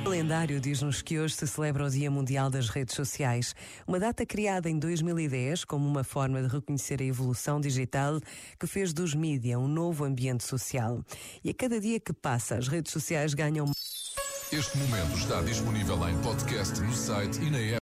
O calendário diz-nos que hoje se celebra o Dia Mundial das Redes Sociais, uma data criada em 2010 como uma forma de reconhecer a evolução digital que fez dos mídias um novo ambiente social. E a cada dia que passa, as redes sociais ganham Este momento está disponível em podcast no site e na app.